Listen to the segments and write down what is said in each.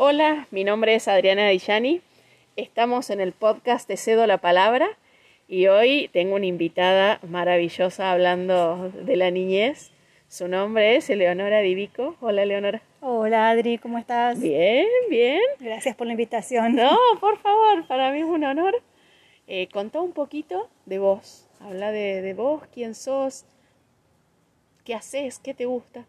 Hola, mi nombre es Adriana Dillani. Estamos en el podcast Te cedo la palabra y hoy tengo una invitada maravillosa hablando de la niñez. Su nombre es Eleonora Divico. Hola, Eleonora. Hola, Adri, ¿cómo estás? Bien, bien. Gracias por la invitación. No, por favor, para mí es un honor. Eh, contá un poquito de vos. Habla de, de vos, quién sos, qué haces, qué te gusta.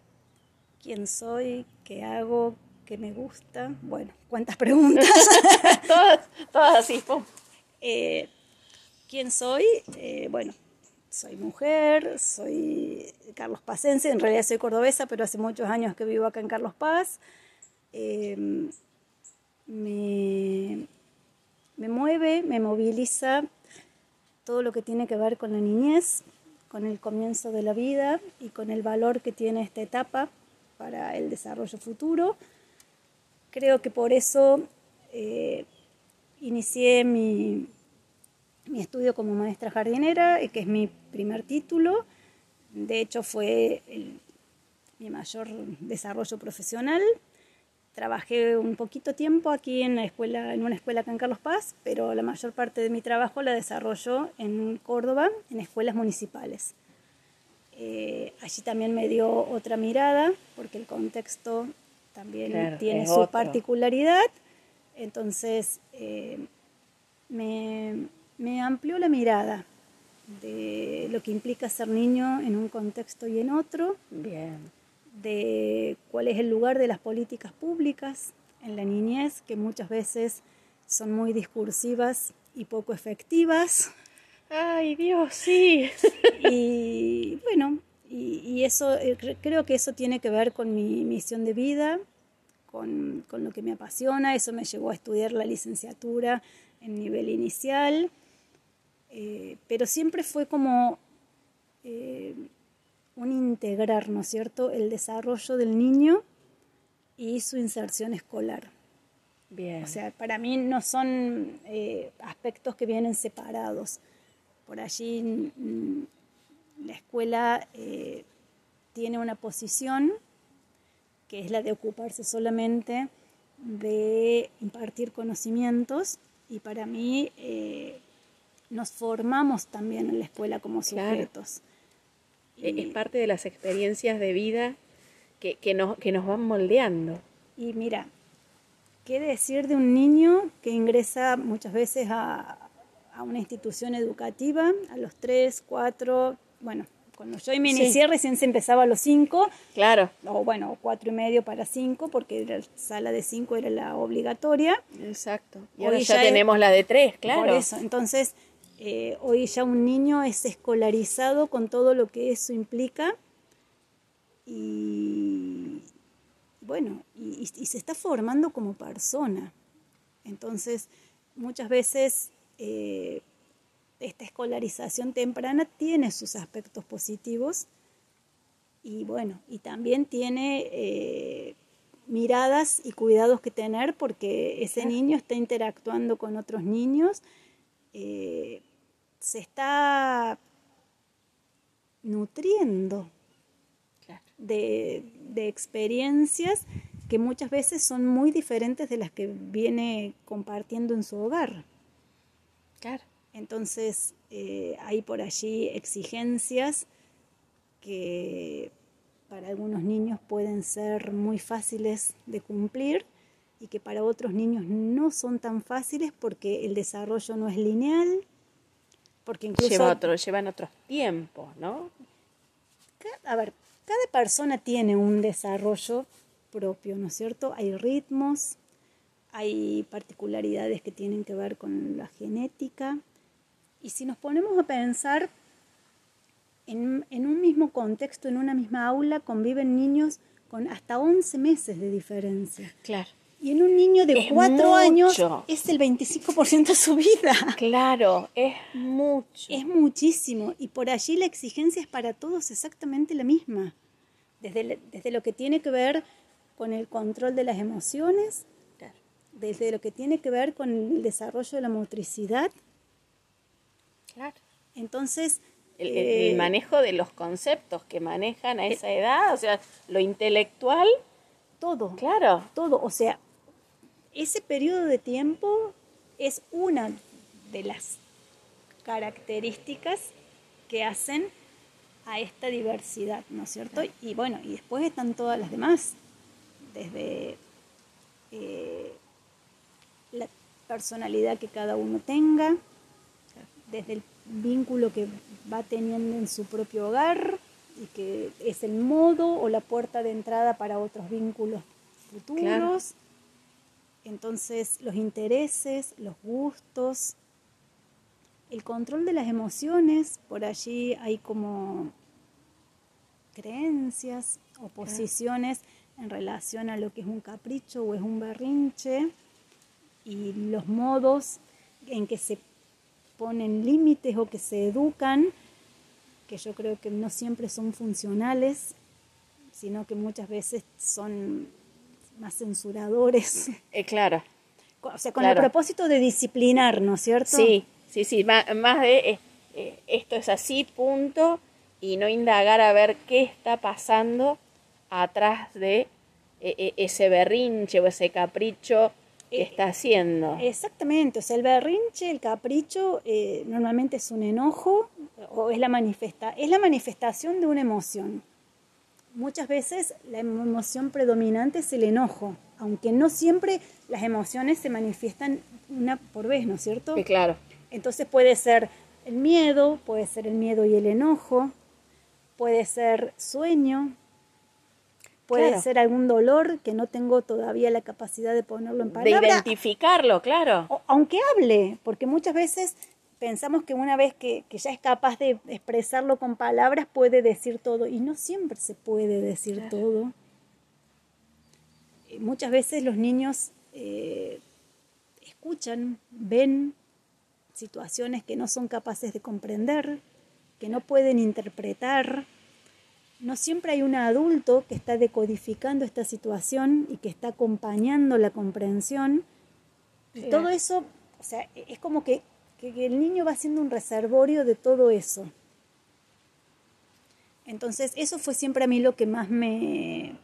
¿Quién soy? ¿Qué hago? ¿Qué me gusta? Bueno, ¿cuántas preguntas? todas, todas así. Eh, ¿Quién soy? Eh, bueno, soy mujer, soy Carlos Pacense, en realidad soy cordobesa, pero hace muchos años que vivo acá en Carlos Paz. Eh, me, me mueve, me moviliza todo lo que tiene que ver con la niñez, con el comienzo de la vida y con el valor que tiene esta etapa para el desarrollo futuro. Creo que por eso eh, inicié mi, mi estudio como maestra jardinera, que es mi primer título. De hecho, fue el- mi mayor desarrollo profesional. Trabajé un poquito tiempo aquí en, la escuela, en una escuela acá en Carlos Paz, pero la mayor parte de mi trabajo la desarrollo en Córdoba, en escuelas municipales. Eh, allí también me dio otra mirada, porque el contexto también Claro, tiene su otro. particularidad. Entonces, eh, me, me amplió la mirada de lo que implica ser niño en un contexto y en otro, Bien. de cuál es el lugar de las políticas públicas en la niñez, que muchas veces son muy discursivas y poco efectivas. Ay, Dios, sí. Y bueno, y, y eso eh, cre- creo que eso tiene que ver con mi misión de vida, con, con lo que me apasiona. Eso me llevó a estudiar la licenciatura en nivel inicial, eh, pero siempre fue como eh, un integrar, ¿no es cierto?, el desarrollo del niño y su inserción escolar. Bien. O sea, para mí no son eh, aspectos que vienen separados. Por allí mm, la escuela eh, tiene una posición que es la de ocuparse solamente de impartir conocimientos y para mí eh, nos formamos también en la escuela como Claro. sujetos. E- es parte de las experiencias de vida que, que, nos, que nos van moldeando. Y mira, ¿qué decir de un niño que ingresa muchas veces a, a una institución educativa a los 3, 4, bueno, cuando yo Sí. inicié recién se empezaba a los 5, Claro. o bueno, 4 y medio para 5, porque la sala de 5 era la obligatoria. Exacto. Y Hoy ahora ya, ya es- tenemos la de tres, claro. Por eso, entonces, eh, hoy ya un niño es escolarizado con todo lo que eso implica y bueno, y, y- y se está formando como persona. Entonces, muchas veces eh, esta escolarización temprana tiene sus aspectos positivos y bueno, y también tiene eh, miradas y cuidados que tener porque ese niño está interactuando con otros niños, eh, se está nutriendo Claro. de, de experiencias que muchas veces son muy diferentes de las que viene compartiendo en su hogar. Claro. Entonces, eh, hay por allí exigencias que para algunos niños pueden ser muy fáciles de cumplir y que para otros niños no son tan fáciles porque el desarrollo no es lineal, porque incluso Lleva otro, llevan otros tiempos, ¿no? A ver, cada persona tiene un desarrollo propio, ¿no es cierto? Hay ritmos, hay particularidades que tienen que ver con la genética. Y si nos ponemos a pensar, en, en un mismo contexto, en una misma aula, conviven niños con hasta 11 meses de diferencia. Claro. Y en un niño de Es 4 años es el 25% de su vida. Claro, es mucho. Es muchísimo y por allí la exigencia es para todos exactamente la misma. Desde, desde lo que tiene que ver con el control de las emociones, Claro. desde lo que tiene que ver con el desarrollo de la motricidad. Claro. Entonces, El, el- eh, el manejo de los conceptos que manejan a esa edad, o sea, lo intelectual, todo, claro. todo, o sea, ese periodo de tiempo es una de las características que hacen a esta diversidad, ¿no es cierto? Y bueno, y después están todas las demás, desde eh, la personalidad que cada uno tenga, desde el vínculo que va teniendo en su propio hogar y que es el modo o la puerta de entrada para otros vínculos futuros. Entonces, los intereses, los gustos, el control de las emociones, por allí hay como creencias o posiciones en relación a lo que es un capricho o es un berrinche y los modos en que se ponen límites o que se educan, que yo creo que no siempre son funcionales, sino que muchas veces son más censuradores. Eh, claro. O sea, con el propósito de disciplinar, ¿no es cierto? Sí, sí, sí, más, de eh, eh, esto es así, punto, y no indagar a ver qué está pasando atrás de ese berrinche o ese capricho que está haciendo. Exactamente, o sea, el berrinche, el capricho, normalmente es un enojo o es la, manifesta es la manifestación de una emoción muchas veces la emoción predominante es el enojo, aunque no siempre las emociones se manifiestan una por vez, ¿no es cierto? Sí, claro. Entonces puede ser el miedo, puede ser el miedo y el enojo, puede ser sueño, puede ser algún dolor que no tengo todavía la capacidad de ponerlo en palabras. De identificarlo, claro. aunque hable, porque muchas veces pensamos que una vez que, ya es capaz de expresarlo con palabras puede decir todo y no siempre se puede decir todo. Eh, muchas veces los niños eh, escuchan, ven situaciones que no son capaces de comprender, que no pueden interpretar. No siempre hay un adulto que está decodificando esta situación y que está acompañando la comprensión. Y todo eso, o sea, es como que que el niño va siendo un reservorio de todo eso. Entonces, eso fue siempre a mí lo que más me,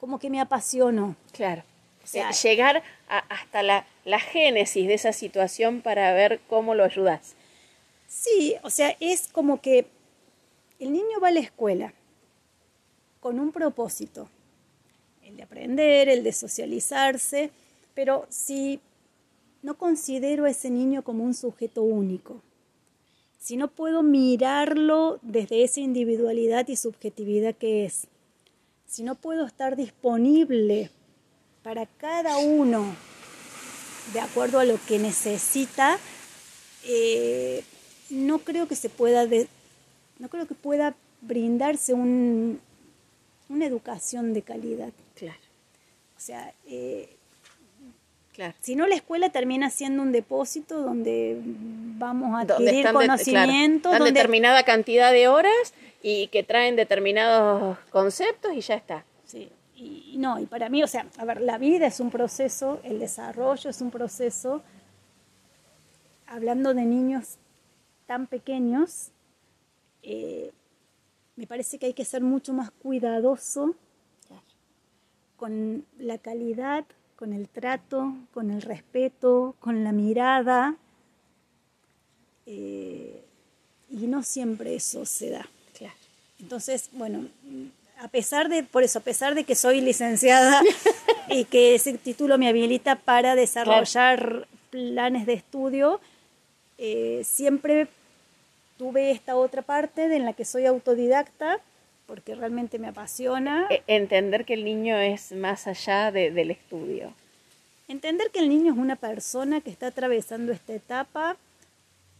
como que me apasionó. Claro. O sea, llegar hasta la, la, génesis de esa situación para ver cómo lo ayudas. Sí, o sea, es como que el niño va a la escuela con un propósito, el de aprender, el de socializarse, pero si no considero a ese niño como un sujeto único. Si no puedo mirarlo desde esa individualidad y subjetividad que es, si no puedo estar disponible para cada uno de acuerdo a lo que necesita, eh, no creo que se pueda, no creo que pueda brindarse una educación de calidad. Claro. O sea, eh, si no, la escuela termina siendo un depósito donde vamos a adquirir conocimientos. dan determinada cantidad de horas y que traen determinados conceptos y ya está. Sí, y no, y para mí, o sea, a ver, la vida es un proceso, el desarrollo es un proceso. Hablando de niños tan pequeños, eh, me parece que hay que ser mucho más cuidadoso con la calidad con el trato, con el respeto, con la mirada. Eh, y no siempre eso se da. Entonces, bueno, a pesar de, por eso, a pesar de que soy licenciada y que ese título me habilita para desarrollar planes de estudio, eh, siempre tuve esta otra parte en la que soy autodidacta porque realmente me apasiona. E, entender que el niño es más allá del estudio. Entender que el niño es una persona que está atravesando esta etapa,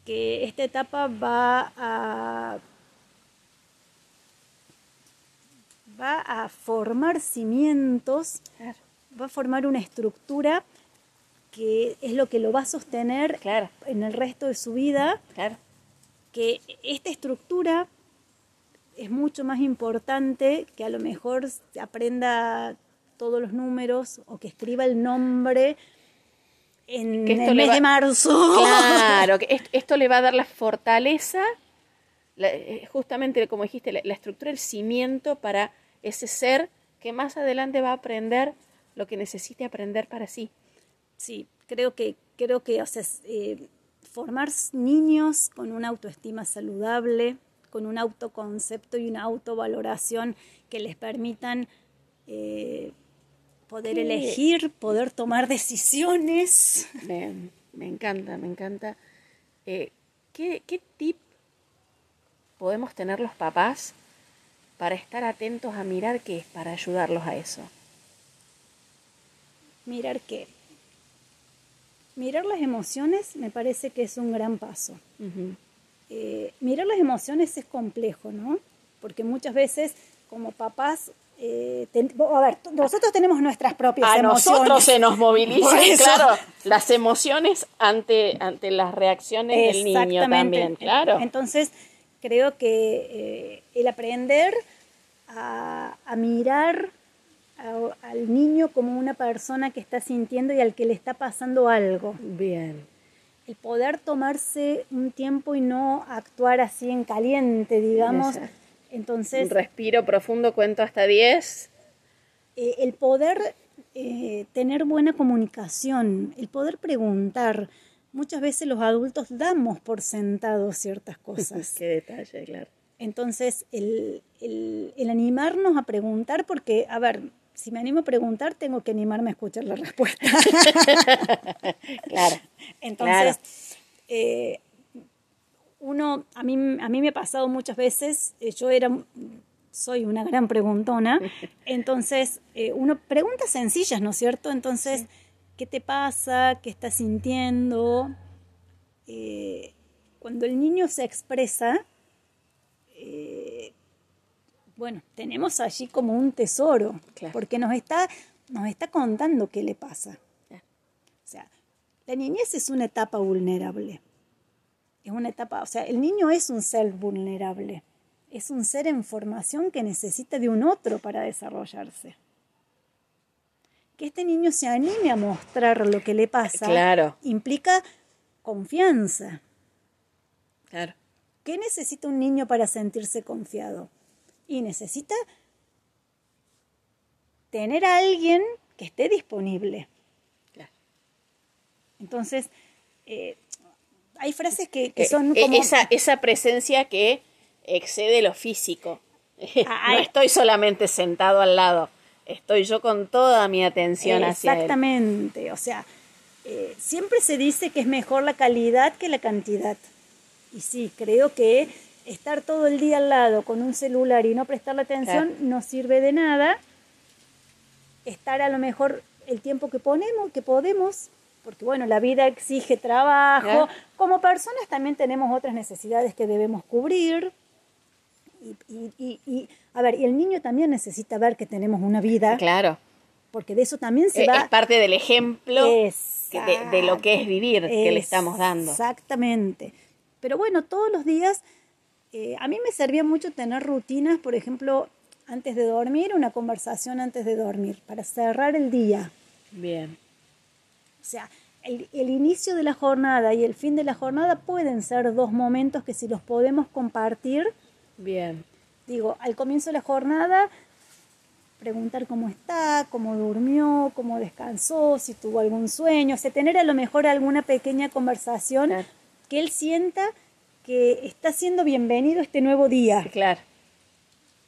que esta etapa va a, va a formar cimientos, va a formar una estructura que es lo que lo va a sostener en el resto de su vida. Que esta estructura es mucho más importante que a lo mejor aprenda todos los números o que escriba el nombre en el mes de marzo. Claro, que esto le va a dar la fortaleza, eh, justamente como dijiste, la, estructura, el cimiento para ese ser que más adelante va a aprender lo que necesite aprender para sí. Sí, creo que, creo que o sea, eh, formar niños con una autoestima saludable, con un autoconcepto y una autovaloración que les permitan eh, poder elegir, poder tomar decisiones. Me, me encanta, me encanta. Eh, ¿qué, ¿Qué tip podemos tener los papás para estar atentos a mirar qué es, para ayudarlos a eso? Mirar qué. Mirar las emociones me parece que es un gran paso. Eh, mirar las emociones es complejo, ¿no? Porque muchas veces como papás eh, a ver, nosotros tenemos nuestras propias a emociones. nosotros se nos movilizan, claro, las emociones ante, ante las reacciones del niño también, claro. Entonces, creo que eh, el aprender a, mirar al niño como una persona que está sintiendo y al que le está pasando algo. Bien. El poder tomarse un tiempo y no actuar así en caliente, digamos. Entonces. Un respiro profundo, cuento hasta 10. Eh, el poder eh, tener buena comunicación, el poder preguntar. Muchas veces los adultos damos por sentado ciertas cosas. Qué detalle, claro. Entonces, el, el, animarnos a preguntar, porque, a ver, si me animo a preguntar, tengo que animarme a escuchar la respuesta. claro. Entonces, Eh, uno, a mí, a mí me ha pasado muchas veces, eh, yo era, soy una gran preguntona, entonces eh, uno preguntas sencillas, ¿no es cierto? Entonces, ¿qué te pasa? ¿Qué estás sintiendo? Cuando el niño se expresa, bueno, tenemos allí como un tesoro, porque nos está, nos está contando qué le pasa. O sea, la niñez es una etapa vulnerable es una etapa, o sea, el niño es un ser vulnerable, es un ser en formación que necesita de un otro para desarrollarse. Que este niño se anime a mostrar lo que le pasa claro. implica confianza. Claro. ¿Qué necesita un niño para sentirse confiado? Y necesita tener a alguien que esté disponible. Claro. Entonces, eh, hay frases que, eh, son como... Esa, esa presencia que excede lo físico. Ah, no estoy solamente sentado al lado, estoy yo con toda mi atención hacia él. Exactamente, o sea, eh, siempre se dice que es mejor la calidad que la cantidad. Y sí, creo que estar todo el día al lado con un celular y no prestarle atención no sirve de nada. Estar a lo mejor el tiempo que ponemos, que podemos, porque bueno, la vida exige trabajo. Como personas también tenemos otras necesidades que debemos cubrir. Y, y, y, a ver, y el niño también necesita ver que tenemos una vida. Claro. Porque de eso también se eh, va. Es parte del ejemplo de, lo que es vivir que le estamos dando. Exactamente. Pero bueno, todos los días, eh, a mí me servía mucho tener rutinas, por ejemplo, antes de dormir, una conversación antes de dormir, para cerrar el día. Bien. O sea, el, inicio de la jornada y el fin de la jornada pueden ser dos momentos que si los podemos compartir. Bien. Digo, al comienzo de la jornada, preguntar cómo está, cómo durmió, cómo descansó, si tuvo algún sueño, o sea, tener a lo mejor alguna pequeña conversación que él sienta que está siendo bienvenido este nuevo día. Claro.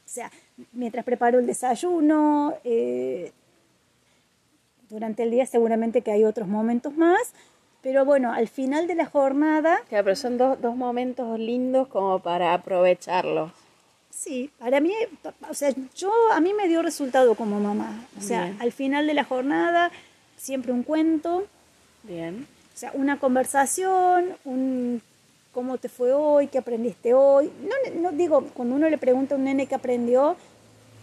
O sea, mientras preparo el desayuno, eh, durante el día seguramente que hay otros momentos más, pero bueno, al final de la jornada... Claro, pero son dos, dos momentos lindos como para aprovecharlos. Sí, para mí, o sea, yo a mí me dio resultado como mamá. O sea, al final de la jornada, siempre un cuento. Bien. O sea, una conversación, un cómo te fue hoy, qué aprendiste hoy. No, no digo, cuando uno le pregunta a un nene qué aprendió,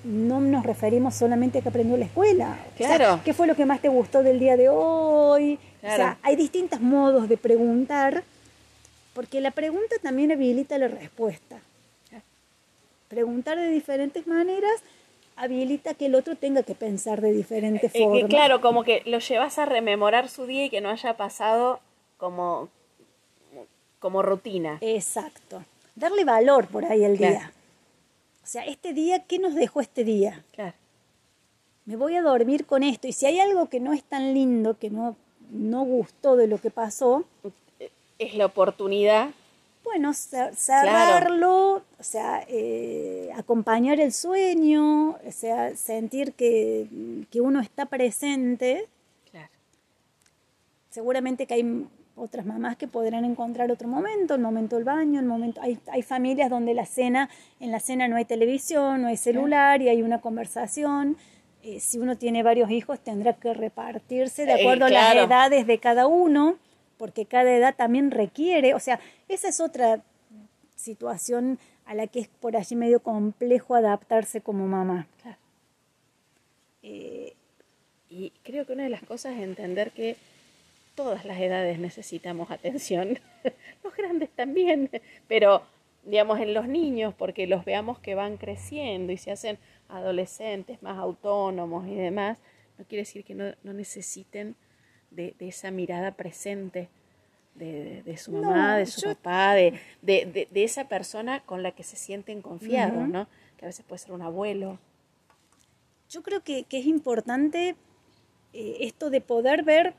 no nos referimos solamente a que aprendió la escuela. Claro. ¿Qué fue lo que más te gustó del día de hoy? O sea, hay distintos modos de preguntar, porque la pregunta también habilita la respuesta. Preguntar de diferentes maneras habilita que el otro tenga que pensar de diferentes eh, formas. claro, como que lo llevas a rememorar su día y que no haya pasado como, como rutina. Exacto. Darle valor por ahí al día. O sea, este día, ¿qué nos dejó este día? Claro. me voy a dormir con esto. Y si hay algo que no es tan lindo, que no, no gustó de lo que pasó, es la oportunidad. Bueno, cerrarlo, o sea, eh, acompañar el sueño, o sea, sentir que, que uno está presente. Claro. Seguramente que hay otras mamás que podrán encontrar otro momento, el momento del baño, el momento hay, hay familias donde la cena, en la cena no hay televisión, no hay celular y hay una conversación. Eh, si uno tiene varios hijos tendrá que repartirse de eh, acuerdo a las edades de cada uno, porque cada edad también requiere, o sea, esa es otra situación a la que es por allí medio complejo adaptarse como mamá. Eh, y creo que una de las cosas es entender que todas las edades necesitamos atención, los grandes también, pero digamos en los niños, porque los veamos que van creciendo y se hacen adolescentes más autónomos y demás, no quiere decir que no, necesiten de, esa mirada presente de, su mamá, de su papá, de, de, esa persona con la que se sienten confiados, ¿no? Que a veces puede ser un abuelo. Yo creo que, es importante eh, esto de poder ver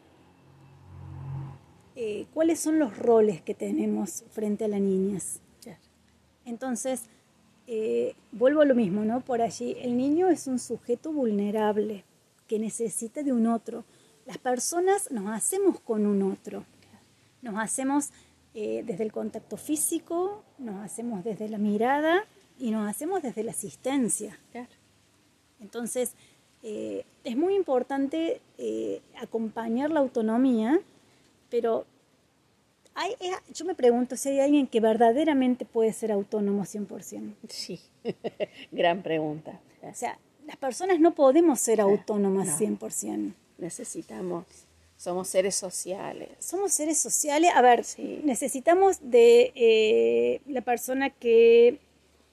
eh, cuáles son los roles que tenemos frente a las niñas. Entonces, eh, vuelvo a lo mismo, ¿no? Por allí, el niño es un sujeto vulnerable que necesita de un otro. Las personas nos hacemos con un otro. Nos hacemos eh, desde el contacto físico, nos hacemos desde la mirada y nos hacemos desde la asistencia. Entonces, es muy importante acompañar la autonomía pero hay, eh, yo me pregunto si hay alguien que verdaderamente puede ser autónomo 100%. Sí, gran pregunta. O sea, las personas no podemos ser autónomas 100%. Necesitamos, somos seres sociales. Somos seres sociales. A ver, necesitamos de eh, la persona que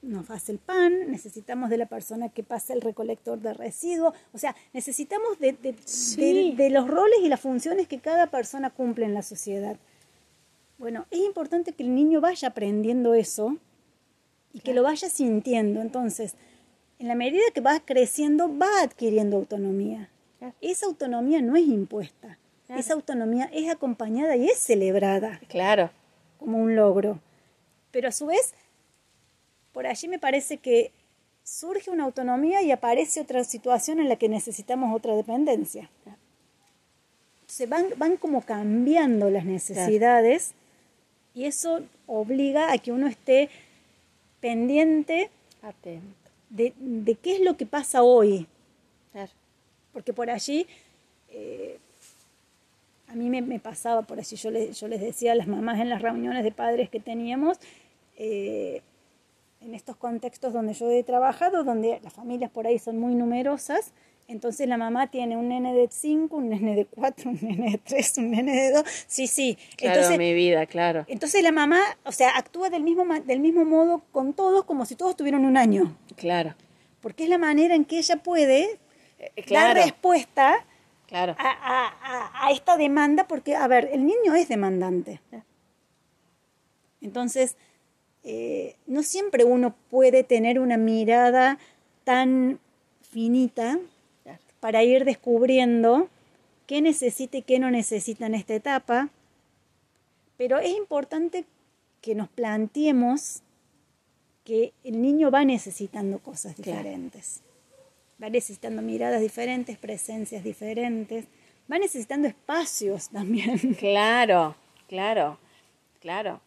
nos hace el pan, necesitamos de la persona que pasa el recolector de residuos, o sea, necesitamos de, de, los roles y las funciones que cada persona cumple en la sociedad. Bueno, es importante que el niño vaya aprendiendo eso y que lo vaya sintiendo. Entonces, en la medida que va creciendo, va adquiriendo autonomía. Esa autonomía no es impuesta. Esa autonomía es acompañada y es celebrada. Claro. Como un logro. Pero a su vez, por allí me parece que surge una autonomía y aparece otra situación en la que necesitamos otra dependencia. Se van, van como cambiando las necesidades y eso obliga a que uno esté pendiente Atento. De, de qué es lo que pasa hoy. Porque por allí, eh, a mí me, pasaba, por allí yo, yo les decía a las mamás en las reuniones de padres que teníamos, eh, en estos contextos donde yo he trabajado, donde las familias por ahí son muy numerosas, entonces la mamá tiene un nene de 5, un nene de 4, un nene de 3, un nene de 2. Sí, sí. Claro, entonces, mi vida, claro. Entonces la mamá, o sea, actúa del mismo, del mismo modo con todos como si todos tuvieran un año. Claro. Porque es la manera en que ella puede eh, dar respuesta claro. a, a, a, esta demanda, porque, a ver, el niño es demandante. Entonces, eh, no siempre uno puede tener una mirada tan finita para ir descubriendo qué necesita y qué no necesita en esta etapa, pero es importante que nos planteemos que el niño va necesitando cosas diferentes, va necesitando miradas diferentes, presencias diferentes, va necesitando espacios también. Claro, claro, claro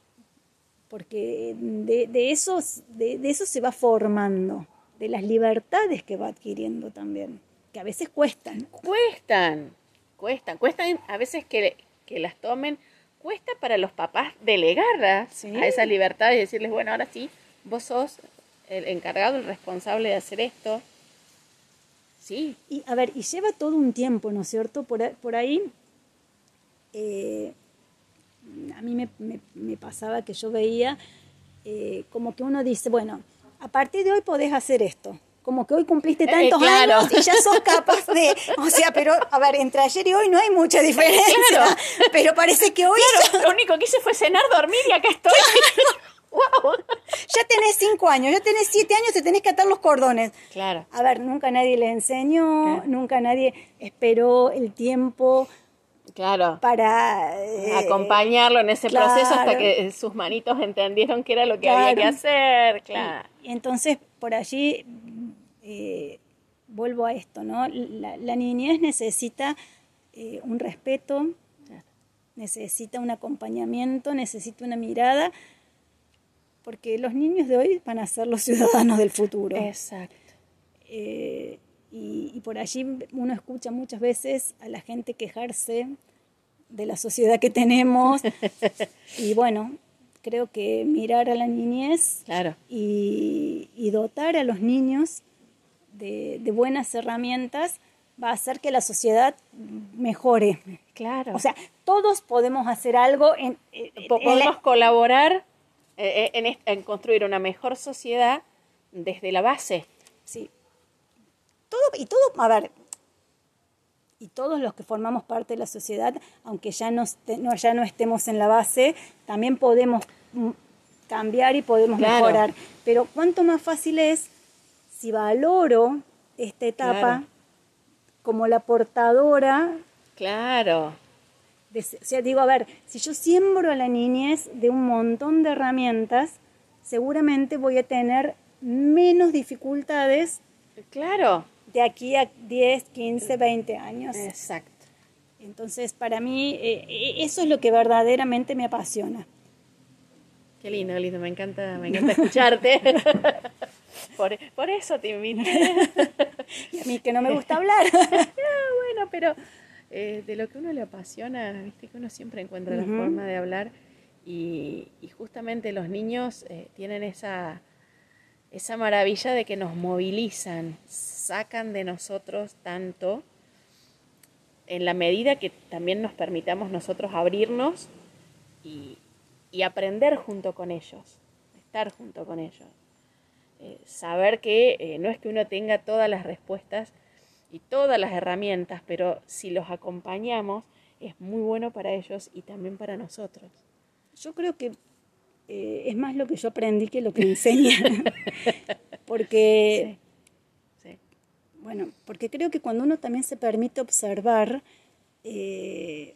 porque de, de, eso, de, eso se va formando, de las libertades que va adquiriendo también, que a veces cuestan. Cuestan, cuestan, cuestan a veces que, que las tomen, cuesta para los papás delegarlas a esas libertades y decirles, bueno, ahora sí, vos sos el encargado, el responsable de hacer esto. Sí. Y a ver, y lleva todo un tiempo, ¿no es cierto? Por, por ahí, eh, a mí me, pasaba que yo veía eh, como que uno dice, bueno, a partir de hoy podés hacer esto. Como que hoy cumpliste eh, tantos años y ya sos capaz de... O sea, pero, a ver, entre ayer y hoy no hay mucha diferencia. Pero parece que hoy... lo único que hice fue cenar, dormir y acá estoy. ya tenés cinco años, ya tenés siete años, te tenés que atar los cordones. Claro. A ver, nunca nadie le enseñó, nunca nadie esperó el tiempo Claro. para eh, Acompañarlo en ese proceso hasta que sus manitos entendieron que era lo que había que hacer. Claro. Y entonces, por allí, eh, vuelvo a esto, ¿no? La, la niñez necesita eh, un respeto, necesita un acompañamiento, necesita una mirada, porque los niños de hoy van a ser los ciudadanos del futuro. Exacto. Eh, y, y por allí uno escucha muchas veces a la gente quejarse de la sociedad que tenemos. y bueno, creo que mirar a la niñez Claro. y, y dotar a los niños de, de buenas herramientas va a hacer que la sociedad mejore. Claro. O sea, todos podemos hacer algo en, en- Po- en la- podemos colaborar eh, en, est- en construir una mejor sociedad desde la base. Sí. Todo, y todo, a ver, y todos los que formamos parte de la sociedad, aunque ya no, no- ya no estemos en la base, también podemos cambiar y podemos Claro. mejorar. Pero cuánto más fácil es si valoro esta etapa Claro. como la portadora Claro. de- o sea, digo, a ver, si yo siembro a la niñez de un montón de herramientas, seguramente voy a tener menos dificultades Claro. De aquí a 10, 15, 20 años. Exacto. Entonces, para mí, eh, eh, eso es lo que verdaderamente me apasiona. Qué lindo, lindo. Me encanta, me encanta escucharte. por, por eso te invité. Y a mí que no me gusta hablar. Bueno, pero eh, de lo que uno le apasiona, viste que uno siempre encuentra la forma de hablar y, y justamente los niños eh, tienen esa, esa maravilla de que nos movilizan, sacan de nosotros tanto en la medida que también nos permitamos nosotros abrirnos y, y aprender junto con ellos, estar junto con ellos. Eh, saber que eh, no es que uno tenga todas las respuestas y todas las herramientas, pero si los acompañamos es muy bueno para ellos y también para nosotros. Yo creo que eh, es más lo que yo aprendí que lo que enseñan. porque, Sí. bueno, porque creo que cuando uno también se permite observar, eh,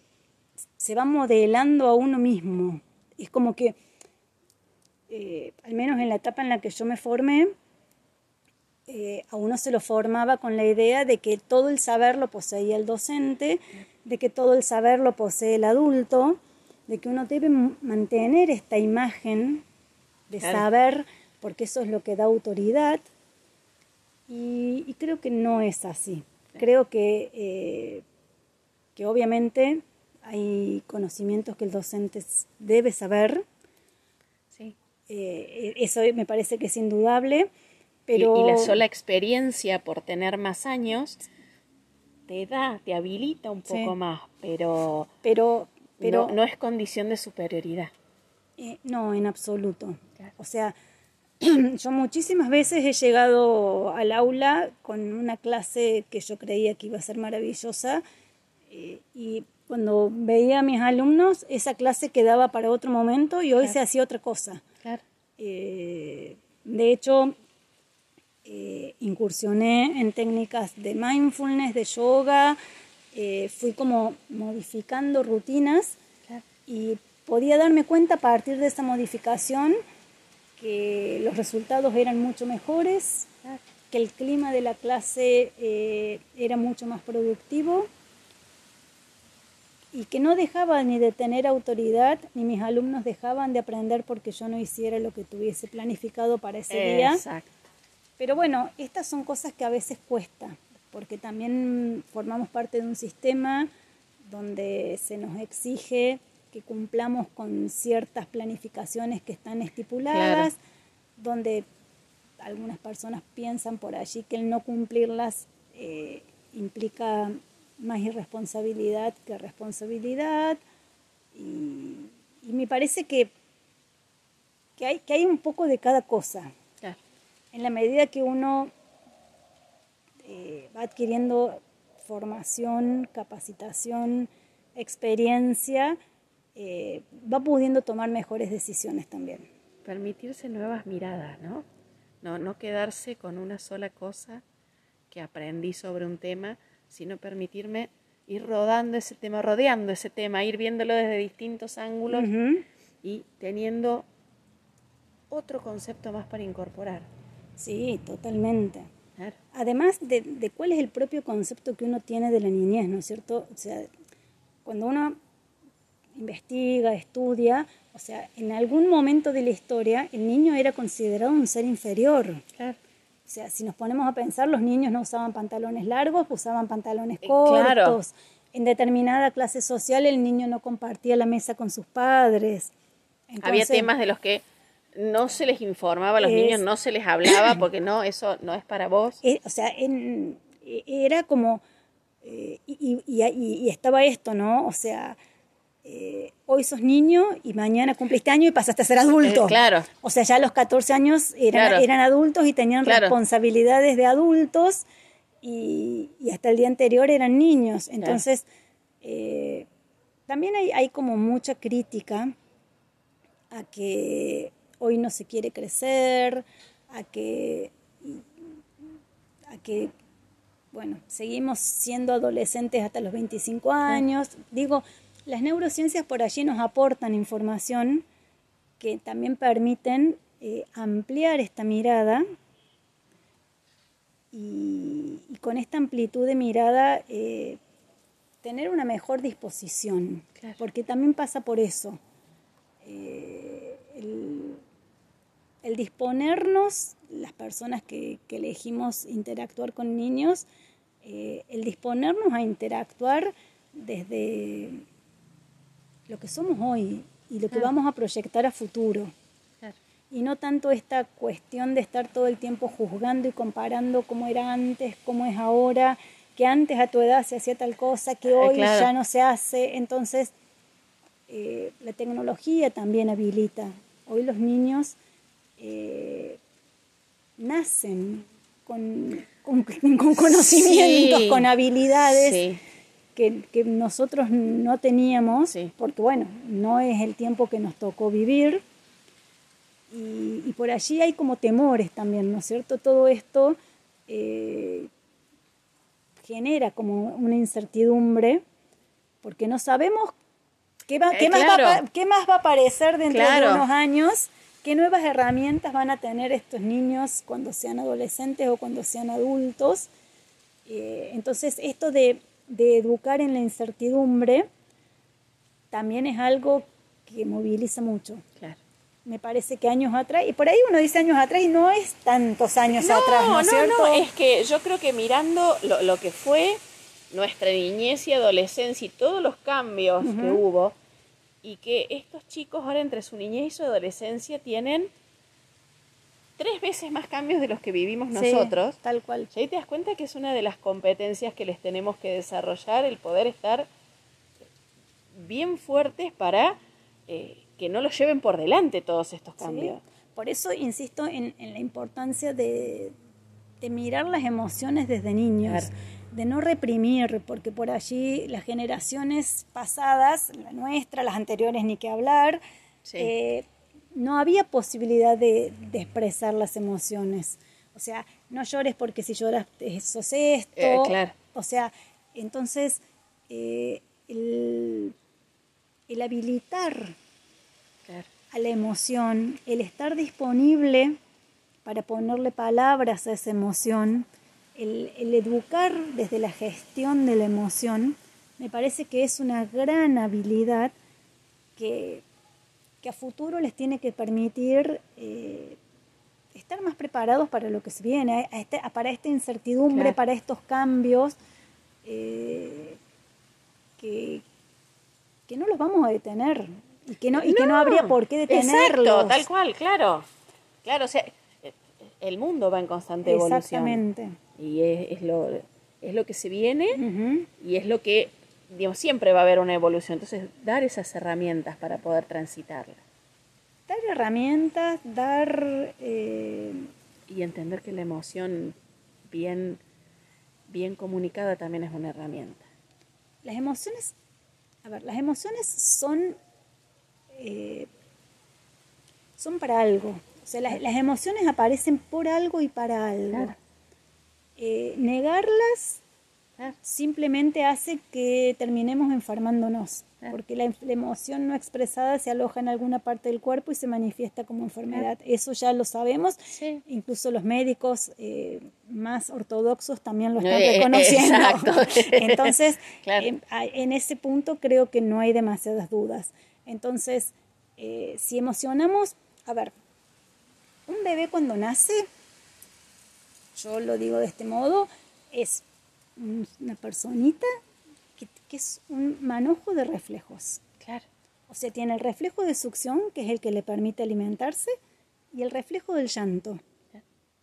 se va modelando a uno mismo. Es como que, eh, al menos en la etapa en la que yo me formé, eh, a uno se lo formaba con la idea de que todo el saber lo poseía el docente, de que todo el saber lo posee el adulto, de que uno debe mantener esta imagen de Claro. saber, porque eso es lo que da autoridad. Y, y creo que no es así. Creo que, eh, que obviamente hay conocimientos que el docente debe saber, Sí. eh, eso me parece que es indudable, Y- pero... Y, la sola experiencia por tener más años te da, te habilita un Sí. poco más, pero, pero, pero no, no es condición de superioridad. Eh, no, en absoluto. Claro. O sea, yo muchísimas veces he llegado al aula con una clase que yo creía que iba a ser maravillosa eh, y cuando veía a mis alumnos, esa clase quedaba para otro momento y hoy Claro. se hacía otra cosa. Claro. Eh, de hecho, eh, incursioné en técnicas de mindfulness, de yoga, eh, fui como modificando rutinas Claro. y podía darme cuenta a partir de esa modificación que los resultados eran mucho mejores, Claro. que el clima de la clase eh, era mucho más productivo y que no dejaba ni de tener autoridad, ni mis alumnos dejaban de aprender porque yo no hiciera lo que tuviese planificado para ese día. Exacto. Pero bueno, estas son cosas que a veces cuesta, porque también formamos parte de un sistema donde se nos exige que cumplamos con ciertas planificaciones que están estipuladas, donde algunas personas piensan por allí que el no cumplirlas eh, implica más irresponsabilidad que responsabilidad. Y, y me parece que, que, hay, que hay un poco de cada cosa Claro. en la medida que uno eh, va adquiriendo formación, capacitación, experiencia, eh, va pudiendo tomar mejores decisiones también. permitirse nuevas miradas, ¿no? ¿no? No quedarse con una sola cosa que aprendí sobre un tema, sino permitirme ir rodando ese tema, rodeando ese tema, ir viéndolo desde distintos ángulos y teniendo otro concepto más para incorporar. Sí, totalmente. Además de, de, cuál es el propio concepto que uno tiene de la niñez, ¿no es cierto? O sea, cuando uno investiga, estudia, o sea, en algún momento de la historia el niño era considerado un ser inferior. Claro. O sea, si nos ponemos a pensar, los niños no usaban pantalones largos, usaban pantalones eh, cortos. En determinada clase social el niño no compartía la mesa con sus padres. Había temas de los que no se les informaba a los niños, no se les hablaba porque no, eso no es para vos. Eh, o sea, en, eh, era como, y, y, y, estaba esto, ¿no? O sea, eh, hoy sos niño y mañana cumpliste año y pasaste a ser adulto. Eh, claro. O sea, ya a los 14 años eran, eran adultos y tenían responsabilidades de adultos y, hasta el día anterior eran niños. Entonces, eh, también hay, hay como mucha crítica a que hoy no se quiere crecer, a que, a que bueno, seguimos siendo adolescentes hasta los 25 años. Digo, las neurociencias por allí nos aportan información que también permiten eh, ampliar esta mirada y, con esta amplitud de mirada eh, tener una mejor disposición, porque también pasa por eso. Eh, el, disponernos, las personas que, que, elegimos interactuar con niños, el disponernos a interactuar desde lo que somos hoy y lo que vamos a proyectar a futuro. Y no tanto esta cuestión de estar todo el tiempo juzgando y comparando cómo era antes, cómo es ahora, que antes a tu edad se hacía tal cosa, que hoy ya no se hace. Entonces, eh, la tecnología también habilita. Hoy los niños eh, nacen con, con, conocimientos, con habilidades que, nosotros no teníamos, porque bueno, no es el tiempo que nos tocó vivir. Y, por allí hay como temores también, ¿no es cierto? Todo esto eh, genera como una incertidumbre, porque no sabemos qué, va, eh, más, va, qué más va a aparecer dentro de unos años, qué nuevas herramientas van a tener estos niños cuando sean adolescentes o cuando sean adultos. Eh, entonces, esto de de educar en la incertidumbre también es algo que moviliza mucho. Claro. Me parece que años atrás, y por ahí uno dice años atrás y no es tantos años atrás, ¿no, es cierto? No, es que yo creo que mirando lo, que fue nuestra niñez y adolescencia y todos los cambios que hubo, y que estos chicos ahora entre su niñez y su adolescencia tienen tres veces más cambios de los que vivimos nosotros. tal cual. Y ahí te das cuenta que es una de las competencias que les tenemos que desarrollar, el poder estar bien fuertes para eh, que no los lleven por delante todos estos cambios. Por eso insisto en, la importancia de, mirar las emociones desde niños. De no reprimir, porque por allí las generaciones pasadas, la nuestra, las anteriores ni que hablar, eh, no había posibilidad de, expresar las emociones. O sea, no llores porque si lloras eso es esto. Eh, claro. O sea, entonces eh, el, habilitar a la emoción, el estar disponible para ponerle palabras a esa emoción, el, el educar desde la gestión de la emoción, me parece que es una gran habilidad que que a futuro les tiene que permitir eh, estar más preparados para lo que se viene, este, para esta incertidumbre, para estos cambios, eh, que, que, no los vamos a detener y que no, y que no habría por qué detenerlos. Exacto, tal cual, claro. Claro, o sea, el mundo va en constante evolución. Exactamente. Y es, lo, es lo que se viene y es lo que digamos, siempre va a haber una evolución. Entonces, dar esas herramientas para poder transitarla. Dar herramientas, dar... Eh, y entender que la emoción bien, bien comunicada también es una herramienta. Las emociones, a ver, las emociones son... Eh, son para algo. O sea, las, las emociones aparecen por algo y para algo. Claro. Eh, negarlas Claro. simplemente hace que terminemos enfermándonos, Claro. porque la, la emoción no expresada se aloja en alguna parte del cuerpo y se manifiesta como enfermedad. Eso ya lo sabemos, Sí. incluso los médicos eh, más ortodoxos también lo están Eh, eh, reconociendo. exacto. Entonces, Claro. en ese punto creo que no hay demasiadas dudas. Entonces, eh, si emocionamos, a ver, un bebé cuando nace, yo lo digo de este modo, es un- una personita que, que es un manojo de reflejos. Claro. O sea, tiene el reflejo de succión, que es el que le permite alimentarse, y el reflejo del llanto.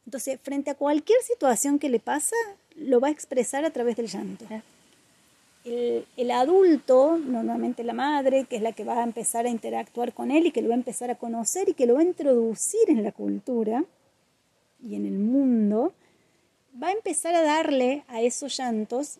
Entonces, frente a cualquier situación que le pasa, lo va a expresar a través del llanto. Claro. El, el adulto, normalmente la madre, que es la que va a empezar a interactuar con él y que lo va a empezar a conocer y que lo va a introducir en la cultura y en el mundo, va a empezar a darle a esos llantos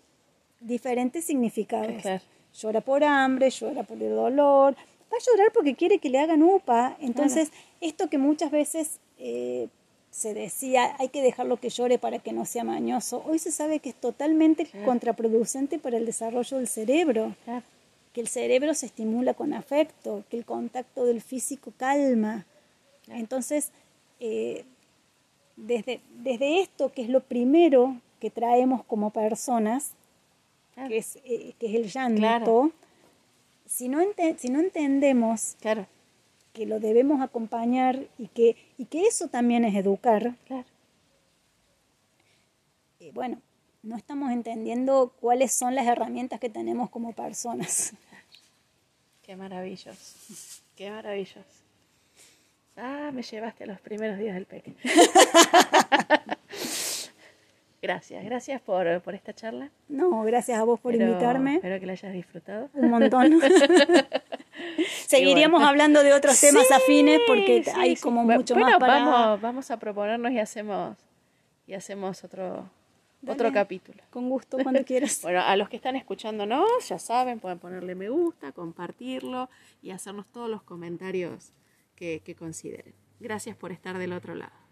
diferentes significados. Claro. Llora por hambre, llora por el dolor, va a llorar porque quiere que le hagan upa. Entonces, esto que muchas veces eh, se decía, hay que dejarlo que llore para que no sea mañoso, hoy se sabe que es totalmente contraproducente para el desarrollo del cerebro, Claro. que el cerebro se estimula con afecto, que el contacto del físico calma. Entonces, eh, desde, desde esto, que es lo primero que traemos como personas, Claro. que es, eh, que es el llanto, Claro. si, no ente- si no entendemos Claro. que lo debemos acompañar y que, y que eso también es educar, Claro. eh, bueno, no estamos entendiendo cuáles son las herramientas que tenemos como personas. Qué maravilloso. Qué maravilloso. Ah, me llevaste a los primeros días del peque. gracias, gracias por, por esta charla. No, gracias a vos por invitarme. Espero que la hayas disfrutado. Un montón. Seguiríamos bueno. hablando de otros temas Sí, afines porque sí, hay como mucho bueno, más para... Vamos, vamos a proponernos y hacemos, y hacemos otro, otro capítulo. Con gusto, cuando quieras. Bueno, a los que están escuchándonos, ya saben, pueden ponerle me gusta, compartirlo y hacernos todos los comentarios que, que consideren. Gracias por estar del otro lado.